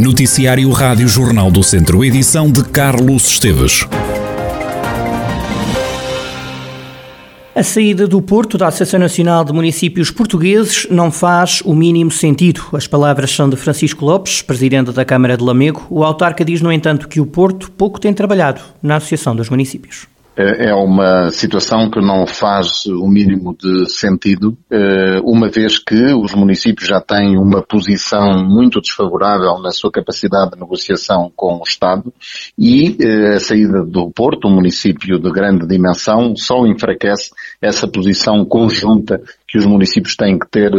Noticiário Rádio Jornal do Centro, edição de Carlos Esteves. A saída do Porto da Associação Nacional de Municípios Portugueses não faz o mínimo sentido. As palavras são de Francisco Lopes, presidente da Câmara de Lamego. O autarca diz, no entanto, que o Porto pouco tem trabalhado na Associação dos Municípios. É, é uma situação que não faz o mínimo de sentido, é, uma vez que os municípios já têm uma posição muito desfavorável na sua capacidade de negociação com o Estado e é, a saída do Porto, um município de grande dimensão, só enfraquece essa posição conjunta que os municípios têm que ter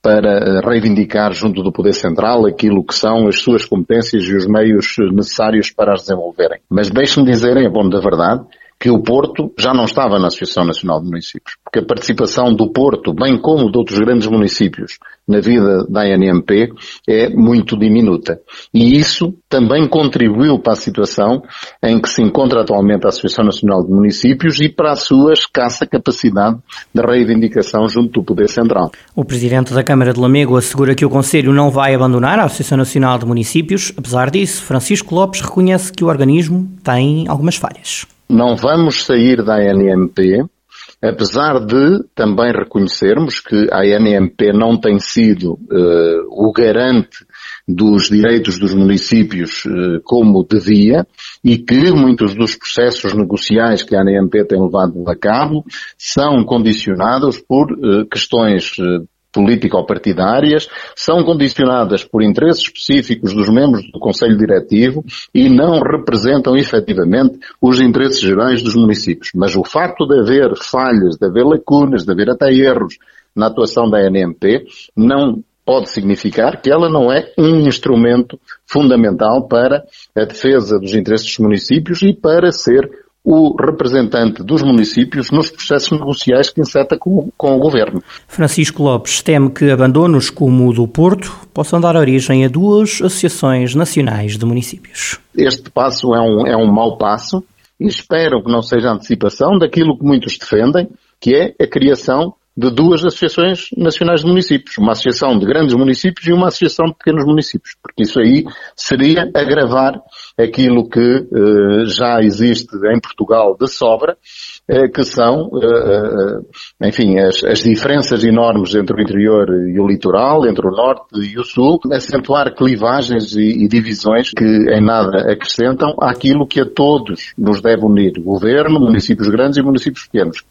para reivindicar junto do Poder Central aquilo que são as suas competências e os meios necessários para as desenvolverem. Mas deixe-me dizer, em bom da verdade, que o Porto já não estava na Associação Nacional de Municípios, porque a participação do Porto, bem como de outros grandes municípios na vida da ANMP, é muito diminuta. E isso também contribuiu para a situação em que se encontra atualmente a Associação Nacional de Municípios e para a sua escassa capacidade de reivindicação junto do Poder Central. O Presidente da Câmara de Lamego assegura que o Conselho não vai abandonar a Associação Nacional de Municípios. Apesar disso, Francisco Lopes reconhece que o organismo tem algumas falhas não vamos sair da ANMP, apesar de também reconhecermos que a ANMP não tem sido uh, o garante dos direitos dos municípios uh, como devia e que muitos dos processos negociais que a ANMP tem levado a cabo são condicionados por uh, questões político-partidárias, são condicionadas por interesses específicos dos membros do Conselho Diretivo e não representam efetivamente os interesses gerais dos municípios. Mas o facto de haver falhas, de haver lacunas, de haver até erros na atuação da NMP, não pode significar que ela não é um instrumento fundamental para a defesa dos interesses dos municípios e para ser o representante dos municípios nos processos negociais que inseta com, com, o Governo. Francisco Lopes teme que abandonos como o do Porto possam dar origem a duas associações nacionais de municípios. Este passo é um, é um mau passo e espero que não seja antecipação daquilo que muitos defendem, que é a criação de duas associações nacionais de municípios, uma associação de grandes municípios e uma associação de pequenos municípios, porque isso aí seria agravar aquilo que uh, já existe em Portugal de sobra, uh, que são, uh, enfim, as, as, diferenças enormes entre o interior e o litoral, entre o norte e o sul, acentuar clivagens e, e divisões que em nada acrescentam àquilo que a todos nos deve unir, governo, municípios grandes e municípios pequenos.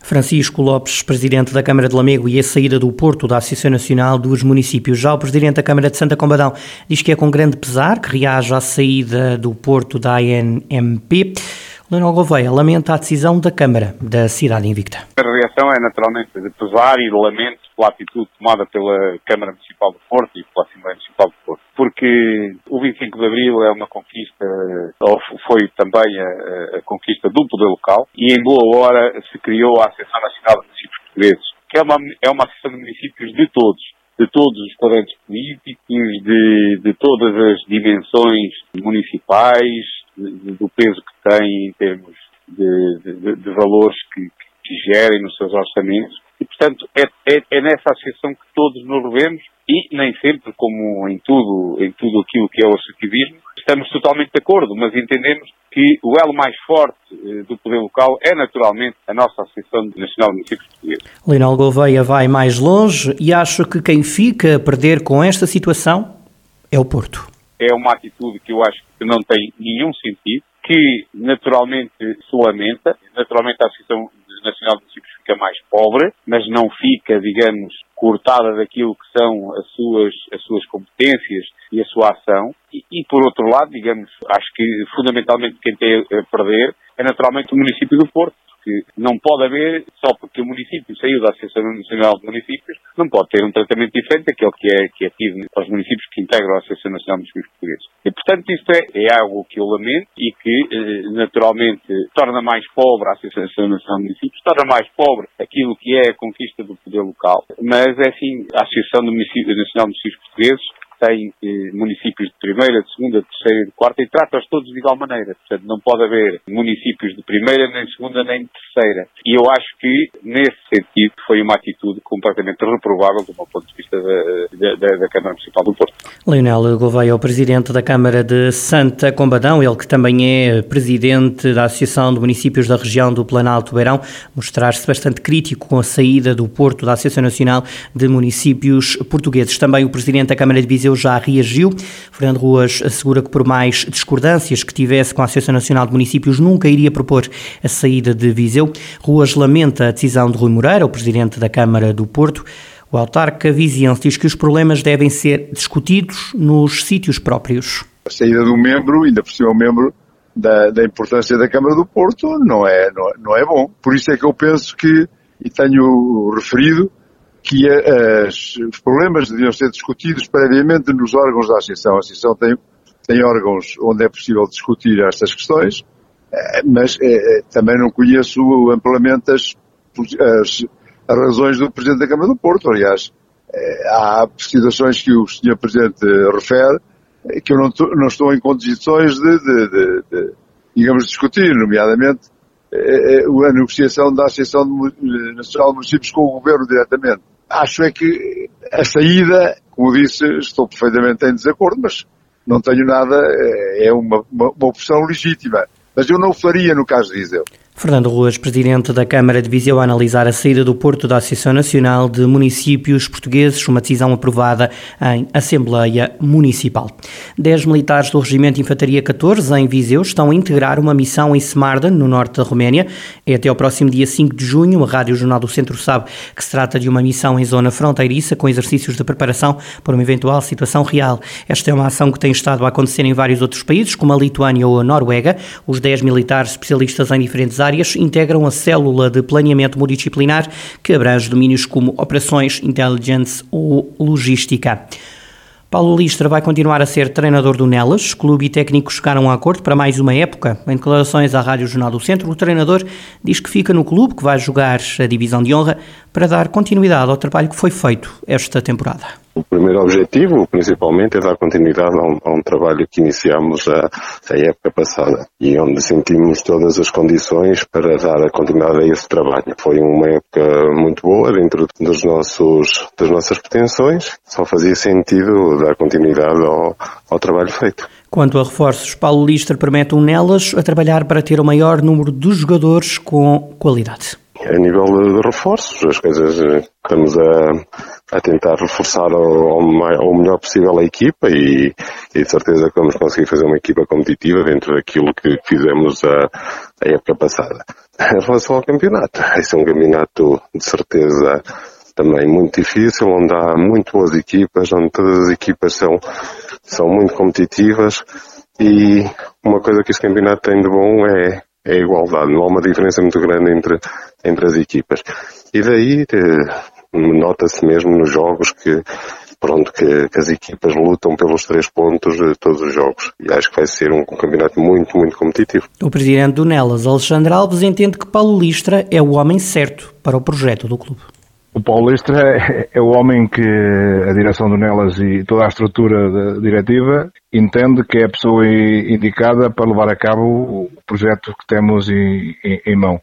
Francisco Lopes, presidente da Câmara de Lamego e a saída do Porto da Associação Nacional dos Municípios. Já o presidente da Câmara de Santa Combadão diz que é com grande pesar que reage à saída do Porto da ANMP. Leonel Gouveia lamenta a decisão da Câmara da cidade invicta. A reação é naturalmente de pesar e de lamento pela atitude tomada pela Câmara Municipal do Porto e pela Assembleia Municipal do Porto. Porque o 25 de Abril é uma conquista, ou foi também a, a conquista do poder local, e em boa hora se criou a Associação Nacional de Municípios Portugueses, que é uma, é uma associação de municípios de todos, de todos os quadrantes políticos, de, de todas as dimensões municipais, de, do peso que tem em termos de, de, de valores que, que, gerem nos seus orçamentos. Portanto, é, é, é, nessa associação que todos nos revemos e nem sempre, como em tudo, em tudo aquilo que é o associativismo, estamos totalmente de acordo, mas entendemos que o elo mais forte eh, do poder local é naturalmente a nossa Associação Nacional de Municípios Portugueses. Leonel Gouveia vai mais longe e acha que quem fica a perder com esta situação é o Porto. É uma atitude que eu acho que não tem nenhum sentido, que naturalmente se lamenta, naturalmente a Associação Nacional de Municípios fica mais pobre, mas não fica, digamos, cortada daquilo que são as suas, as suas competências e a sua ação. E, e, por outro lado, digamos, acho que fundamentalmente quem tem a perder é naturalmente o município do Porto, que não pode haver, só porque o município saiu da Associação Nacional de Municípios, não pode ter um tratamento diferente daquele que é, que é tido para os municípios que integram a Associação Nacional de Municípios Portugueses. E, portanto, isto é, é algo que eu lamento e que, eh, naturalmente, torna mais pobre a Associação Nacional de Municípios, torna mais pobre aquilo que é a conquista do poder local. Mas, é assim, a Associação Nacional de Municípios Portugueses tem eh, municípios de primeira, de segunda, de terceira e de quarta e trata-os todos de igual maneira. Portanto, não pode haver municípios de primeira, nem de segunda, nem de terceira. E eu acho que, nesse sentido, foi uma atitude completamente reprovável do meu ponto de vista da, da, da Câmara Municipal do Porto. Leonel Gouveia, o Presidente da Câmara de Santa Combadão, ele que também é Presidente da Associação de Municípios da região do Planalto Beirão, mostrar-se bastante crítico com a saída do Porto da Associação Nacional de Municípios Portugueses. Também o Presidente da Câmara de Viseu já reagiu. Fernando Ruas assegura que por mais discordâncias que tivesse com a Associação Nacional de Municípios, nunca iria propor a saída de Viseu. Ruas lamenta a decisão de Rui Moreira, o Presidente da Câmara do Porto. O autarca viziense diz que os problemas devem ser discutidos nos sítios próprios. A saída do membro, ainda por cima membro da, da, importância da Câmara do Porto, não é, não, não, é bom. Por isso é que eu penso que, e tenho referido, que as, os problemas deviam ser discutidos previamente nos órgãos da Associação. A Associação tem, tem órgãos onde é possível discutir estas questões, eh, mas é, também não conheço amplamente as, as as razões do Presidente da Câmara do Porto. Aliás, eh, há situações que o Sr. Presidente refere eh, que eu não, não estou em condições de, de, de, de, digamos, discutir, nomeadamente eh, a negociação da Associação Nacional de Municípios com o Governo diretamente. Acho é que a saída, como disse, estou perfeitamente em desacordo, mas não tenho nada, é uma, uma, uma opção legítima. Mas eu não faria no caso de Viseu. Fernando Ruas, presidente da Câmara de Viseu, a analisar a saída do Porto da Associação Nacional de Municípios Portugueses, uma decisão aprovada em Assembleia Municipal. Dez militares do Regimento de Infantaria 14, em Viseu, estão a integrar uma missão em Semarda, no norte da Roménia. É até ao próximo dia 5 de junho. A Rádio Jornal do Centro sabe que se trata de uma missão em zona fronteiriça, com exercícios de preparação para uma eventual situação real. Esta é uma ação que tem estado a acontecer em vários outros países, como a Lituânia ou a Noruega. Os dez militares especialistas em diferentes áreas áreas integram a célula de planeamento multidisciplinar que abrange domínios como operações, intelligence ou logística. Paulo Listra vai continuar a ser treinador do Nelas. Clube e técnico chegaram a acordo para mais uma época. Em declarações à Rádio Jornal do Centro, o treinador diz que fica no clube, que vai jogar a divisão de honra, para dar continuidade ao trabalho que foi feito esta temporada. O primeiro objetivo, principalmente, é dar continuidade a um, a um trabalho que iniciamos a, a, época passada e onde sentimos todas as condições para dar a continuidade a esse trabalho. Foi uma época muito boa dentro dos nossos, das nossas pretensões, só fazia sentido dar continuidade ao, ao trabalho feito. Quanto a reforços, Paulo Lister promete um nelas a trabalhar para ter o maior número de jogadores com qualidade. A nível de reforços, as coisas eh, estamos a, a tentar reforçar ao, ao, melhor possível a equipa e, e, de certeza que vamos conseguir fazer uma equipa competitiva dentro daquilo que fizemos a, a época passada. Em relação ao campeonato, esse é um campeonato de certeza também muito difícil, onde há muito boas equipas, onde todas as equipas são, são muito competitivas e uma coisa que este campeonato tem de bom é é a igualdade, não há uma diferença muito grande entre, entre as equipas. E daí nota-se mesmo nos jogos que, pronto, que, que, as equipas lutam pelos três pontos de todos os jogos. E acho que vai ser um campeonato muito, muito competitivo. O presidente do Nelas, Alexandre Alves, entende que Paulo Listra é o homem certo para o projeto do clube. O Paulo Listra é, é o homem que a direção do Nelas e toda a estrutura diretiva entende que é a pessoa indicada para levar a cabo o projeto que temos em, mão.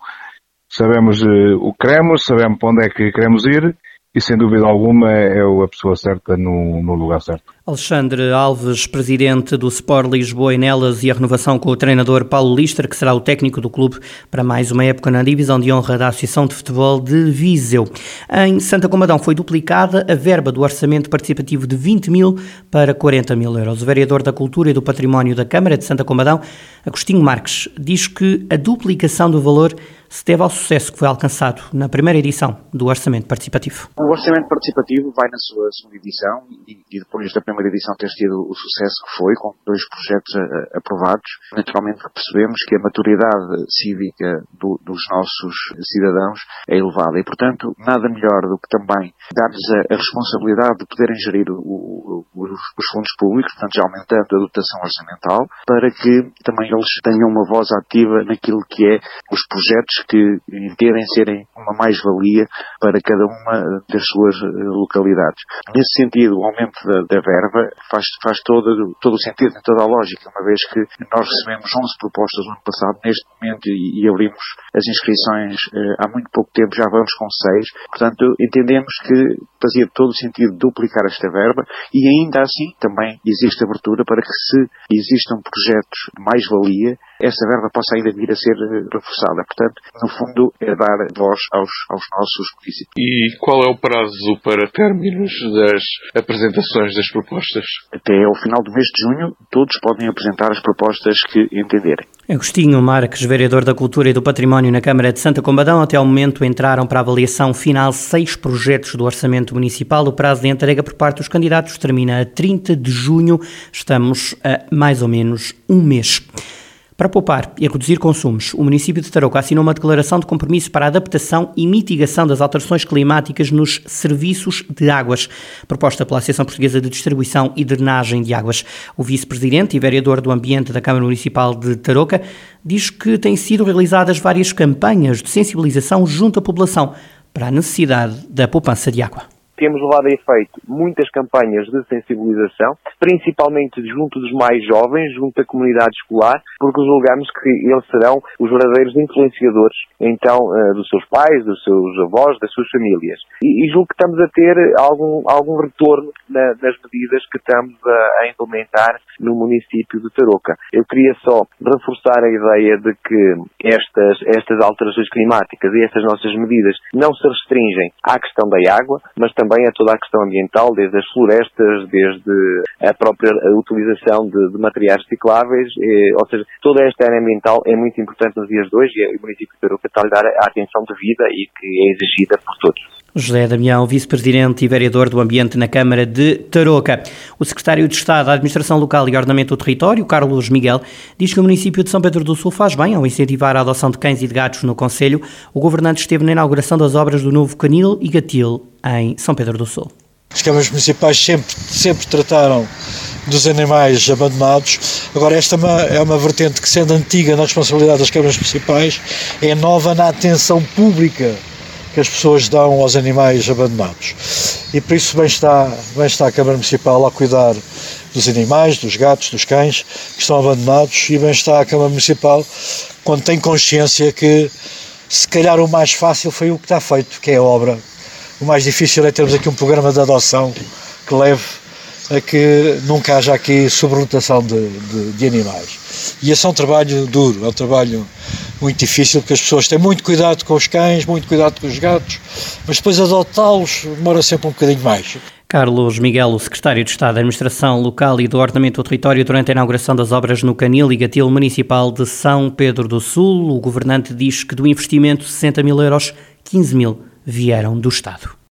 Sabemos uh, o que queremos, sabemos para onde é que queremos ir e sem dúvida alguma é a pessoa certa no, no, lugar certo. Alexandre Alves, presidente do Sport Lisboa e Nelas e a renovação com o treinador Paulo Lister, que será o técnico do clube para mais uma época na divisão de honra da Associação de Futebol de Viseu. Em Santa Comadão foi duplicada a verba do orçamento participativo de 20 mil para 40 mil euros. O vereador da Cultura e do Património da Câmara de Santa Comadão, Agostinho Marques, diz que a duplicação do valor se deve ao sucesso que foi alcançado na primeira edição do Orçamento Participativo. O Orçamento Participativo vai na sua segunda edição e, e depois da primeira edição ter tido o sucesso que foi, com dois projetos a, a, aprovados, naturalmente percebemos que a maturidade cívica do, dos nossos cidadãos é elevada e, portanto, nada melhor do que também dar-lhes a, a, responsabilidade de poderem gerir o, o, os fundos públicos, portanto, já aumentando a dotação orçamental, para que também eles tenham uma voz ativa naquilo que é os projetos que entendem serem uma mais-valia para cada uma das suas localidades. Nesse sentido, o aumento da, da verba faz, faz todo, todo o sentido, toda a lógica, uma vez que nós recebemos 11 propostas no ano passado, neste momento, e, e abrimos as inscrições eh, há muito pouco tempo, já vamos com 6. Portanto, entendemos que fazia todo o sentido duplicar esta verba e ainda assim também existe abertura para que se existam projetos de mais-valia, essa verba possa ainda vir a ser eh, reforçada. Portanto, no fundo, é dar voz aos, aos nossos municípios. E qual é o prazo para términos das apresentações das propostas? Até ao final do mês de junho, todos podem apresentar as propostas que entenderem. Agostinho Marques, vereador da Cultura e do Património na Câmara de Santa Combadão, até ao momento entraram para a avaliação final seis projetos do Orçamento Municipal. O prazo de entrega por parte dos candidatos termina a 30 de junho. Estamos a mais ou menos um mês. Para poupar e reduzir consumos, o município de Tarouca assinou uma declaração de compromisso para a adaptação e mitigação das alterações climáticas nos serviços de águas, proposta pela Associação Portuguesa de Distribuição e Drenagem de Águas. O vice-presidente e vereador do Ambiente da Câmara Municipal de Tarouca diz que têm sido realizadas várias campanhas de sensibilização junto à população para a necessidade da poupança de água temos levado a efeito muitas campanhas de sensibilização, principalmente junto dos mais jovens, junto da comunidade escolar, porque julgamos que eles serão os verdadeiros influenciadores, então, eh, dos seus pais, dos seus avós, das suas famílias. E, e julgo que estamos a ter algum, algum retorno na, medidas que estamos a, a, implementar no município de Tarouca. Eu queria só reforçar a ideia de que estas, estas alterações climáticas e estas nossas medidas não se restringem à questão da água, mas também também a toda a questão ambiental, desde as florestas, desde a própria utilização de, de materiais recicláveis, e, ou seja, toda esta área ambiental é muito importante nos dias de hoje e o município de Peruca está a lhe dar a atenção devida e que é exigida por todos. José Damião, vice-presidente e vereador do Ambiente na Câmara de Tarouca. O secretário de Estado da Administração Local e Ordenamento do Território, Carlos Miguel, diz que o município de São Pedro do Sul faz bem ao incentivar a adoção de cães e de gatos no Conselho. O governante esteve na inauguração das obras do novo Canil e Gatil em São Pedro do Sul. As câmaras municipais sempre, sempre trataram dos animais abandonados. Agora, esta é uma, é uma vertente que, sendo antiga na responsabilidade das câmaras municipais, é nova na atenção pública que as pessoas dão aos animais abandonados. E por isso bem está, bem está a Câmara Municipal a cuidar dos animais, dos gatos, dos cães que estão abandonados e bem está a Câmara Municipal quando tem consciência que se calhar o mais fácil foi o que está feito, que é a obra. O mais difícil é termos aqui um programa de adoção que leve a que nunca haja aqui sobrelotação de, de, de animais. E esse é um trabalho duro, é um trabalho muito difícil, porque as pessoas têm muito cuidado com os cães, muito cuidado com os gatos, mas depois adotá-los demora sempre um bocadinho mais. Carlos Miguel, o secretário de Estado da Administração Local e do Ordenamento do Território, durante a inauguração das obras no Canil e Gatil Municipal de São Pedro do Sul, o governante diz que do investimento de 60 mil euros, 15 mil vieram do Estado.